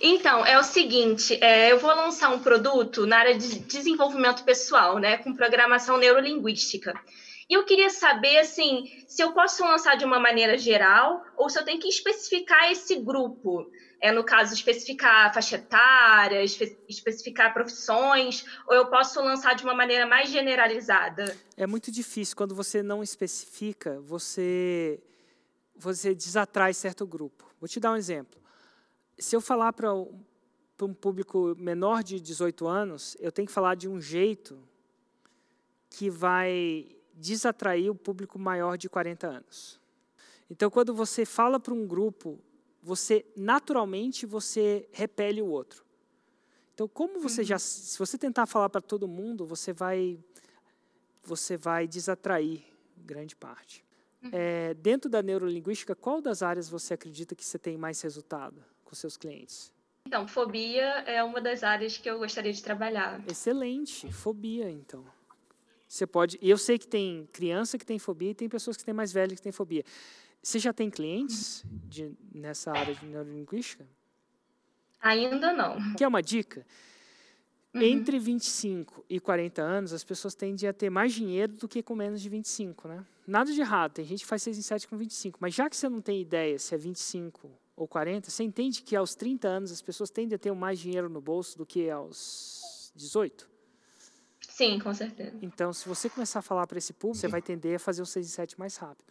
Então, é o seguinte, é, eu vou lançar um produto na área de desenvolvimento pessoal, né, com programação neurolinguística. E eu queria saber, assim, se eu posso lançar de uma maneira geral ou se eu tenho que especificar esse grupo. É, no caso, especificar faixa etária, espe especificar profissões, ou eu posso lançar de uma maneira mais generalizada? É muito difícil. Quando você não especifica, você, você desatrai certo grupo. Vou te dar um exemplo. Se eu falar para um público menor de 18 anos, eu tenho que falar de um jeito que vai desatrair o público maior de 40 anos. Então, quando você fala para um grupo, você naturalmente você repele o outro. Então, como você já, se você tentar falar para todo mundo, você vai, você vai desatrair grande parte. Uhum. É, dentro da neurolinguística, qual das áreas você acredita que você tem mais resultado com seus clientes? Então, fobia é uma das áreas que eu gostaria de trabalhar. Excelente, fobia, então. Você pode. Eu sei que tem criança que tem fobia e tem pessoas que têm mais velhas que têm fobia. Você já tem clientes de, nessa área de neurolinguística? Ainda não. Quer uma dica? Uhum. Entre 25 e 40 anos, as pessoas tendem a ter mais dinheiro do que com menos de 25, né? Nada de errado, tem gente que faz 6 em 7 com 25, mas já que você não tem ideia se é 25 ou 40, você entende que aos 30 anos as pessoas tendem a ter mais dinheiro no bolso do que aos 18? Sim, com certeza. Então, se você começar a falar para esse público, você vai tender a fazer o 6 e 7 mais rápido.